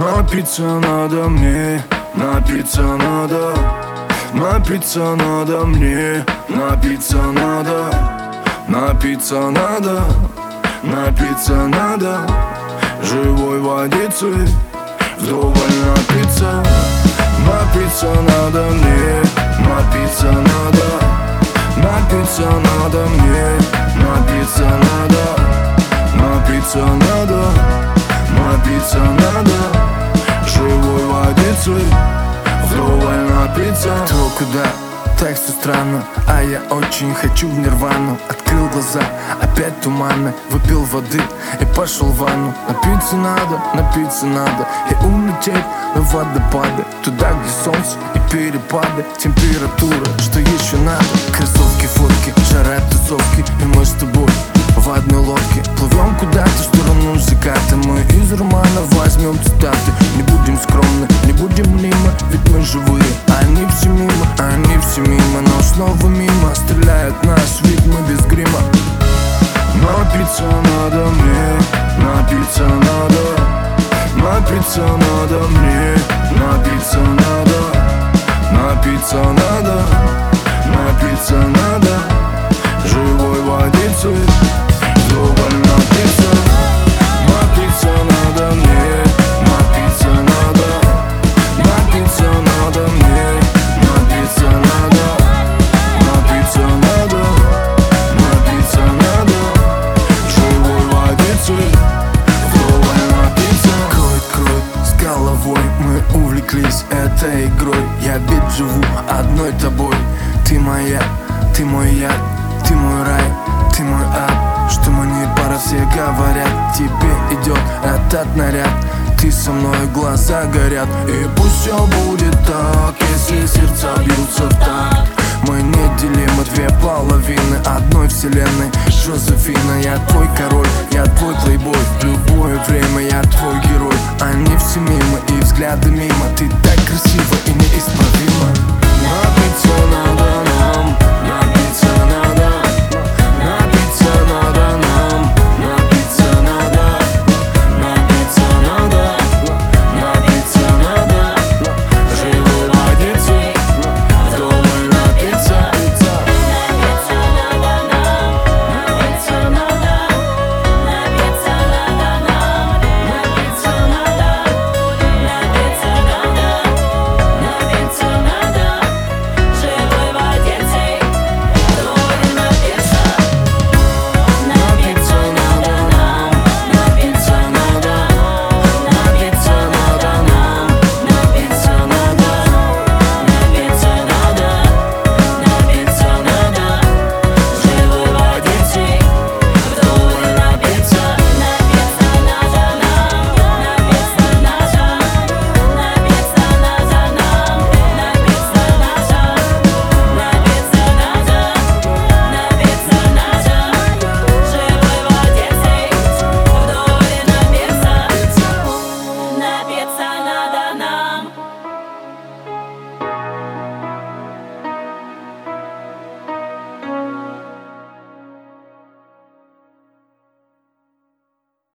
Напиться надо мне, напиться надо. Напиться надо мне, напиться надо. Напиться надо, напиться надо. Живой водицы вдоволь напиться. Напиться надо мне, напиться надо. Напиться надо мне, напиться надо. Напиться надо, напиться надо водицей вдоволь напиться Кто куда? Так все странно, а я очень хочу в нирвану. Открыл глаза, опять туманно Выпил воды и пошел в ванну. Напиться надо, напиться надо И улететь на водопады. Туда, где солнце и перепады. Температура, что еще надо? Кроссовки, фотки, жара, тусовки. И мы с тобой в одной лодке. Плывем куда-то в сторону заката. Мы из романа возьмем цитаты живые, они все мимо Они все мимо, но снова мимо. Стреляют нас, ведь мы без грима. Напиться надо мне, напиться надо. Напиться надо мне, напиться надо. Напиться надо, напиться надо. Живой водицей увлеклись этой игрой. Я ведь живу одной тобой. Ты моя, ты мой я Ты мой рай, ты мой ад. Что мы не пара, все говорят Тебе идет этот наряд. Ты со мной, глаза горят И пусть все будет так Если сердца бьются в такт. Мы неделимы две половины одной вселенной. Жозефина, я твой король, я твой плейбой. В любое время я твой герой. Они все мимо и взгляды мимо. Ты так красива и неисправима. Но обречен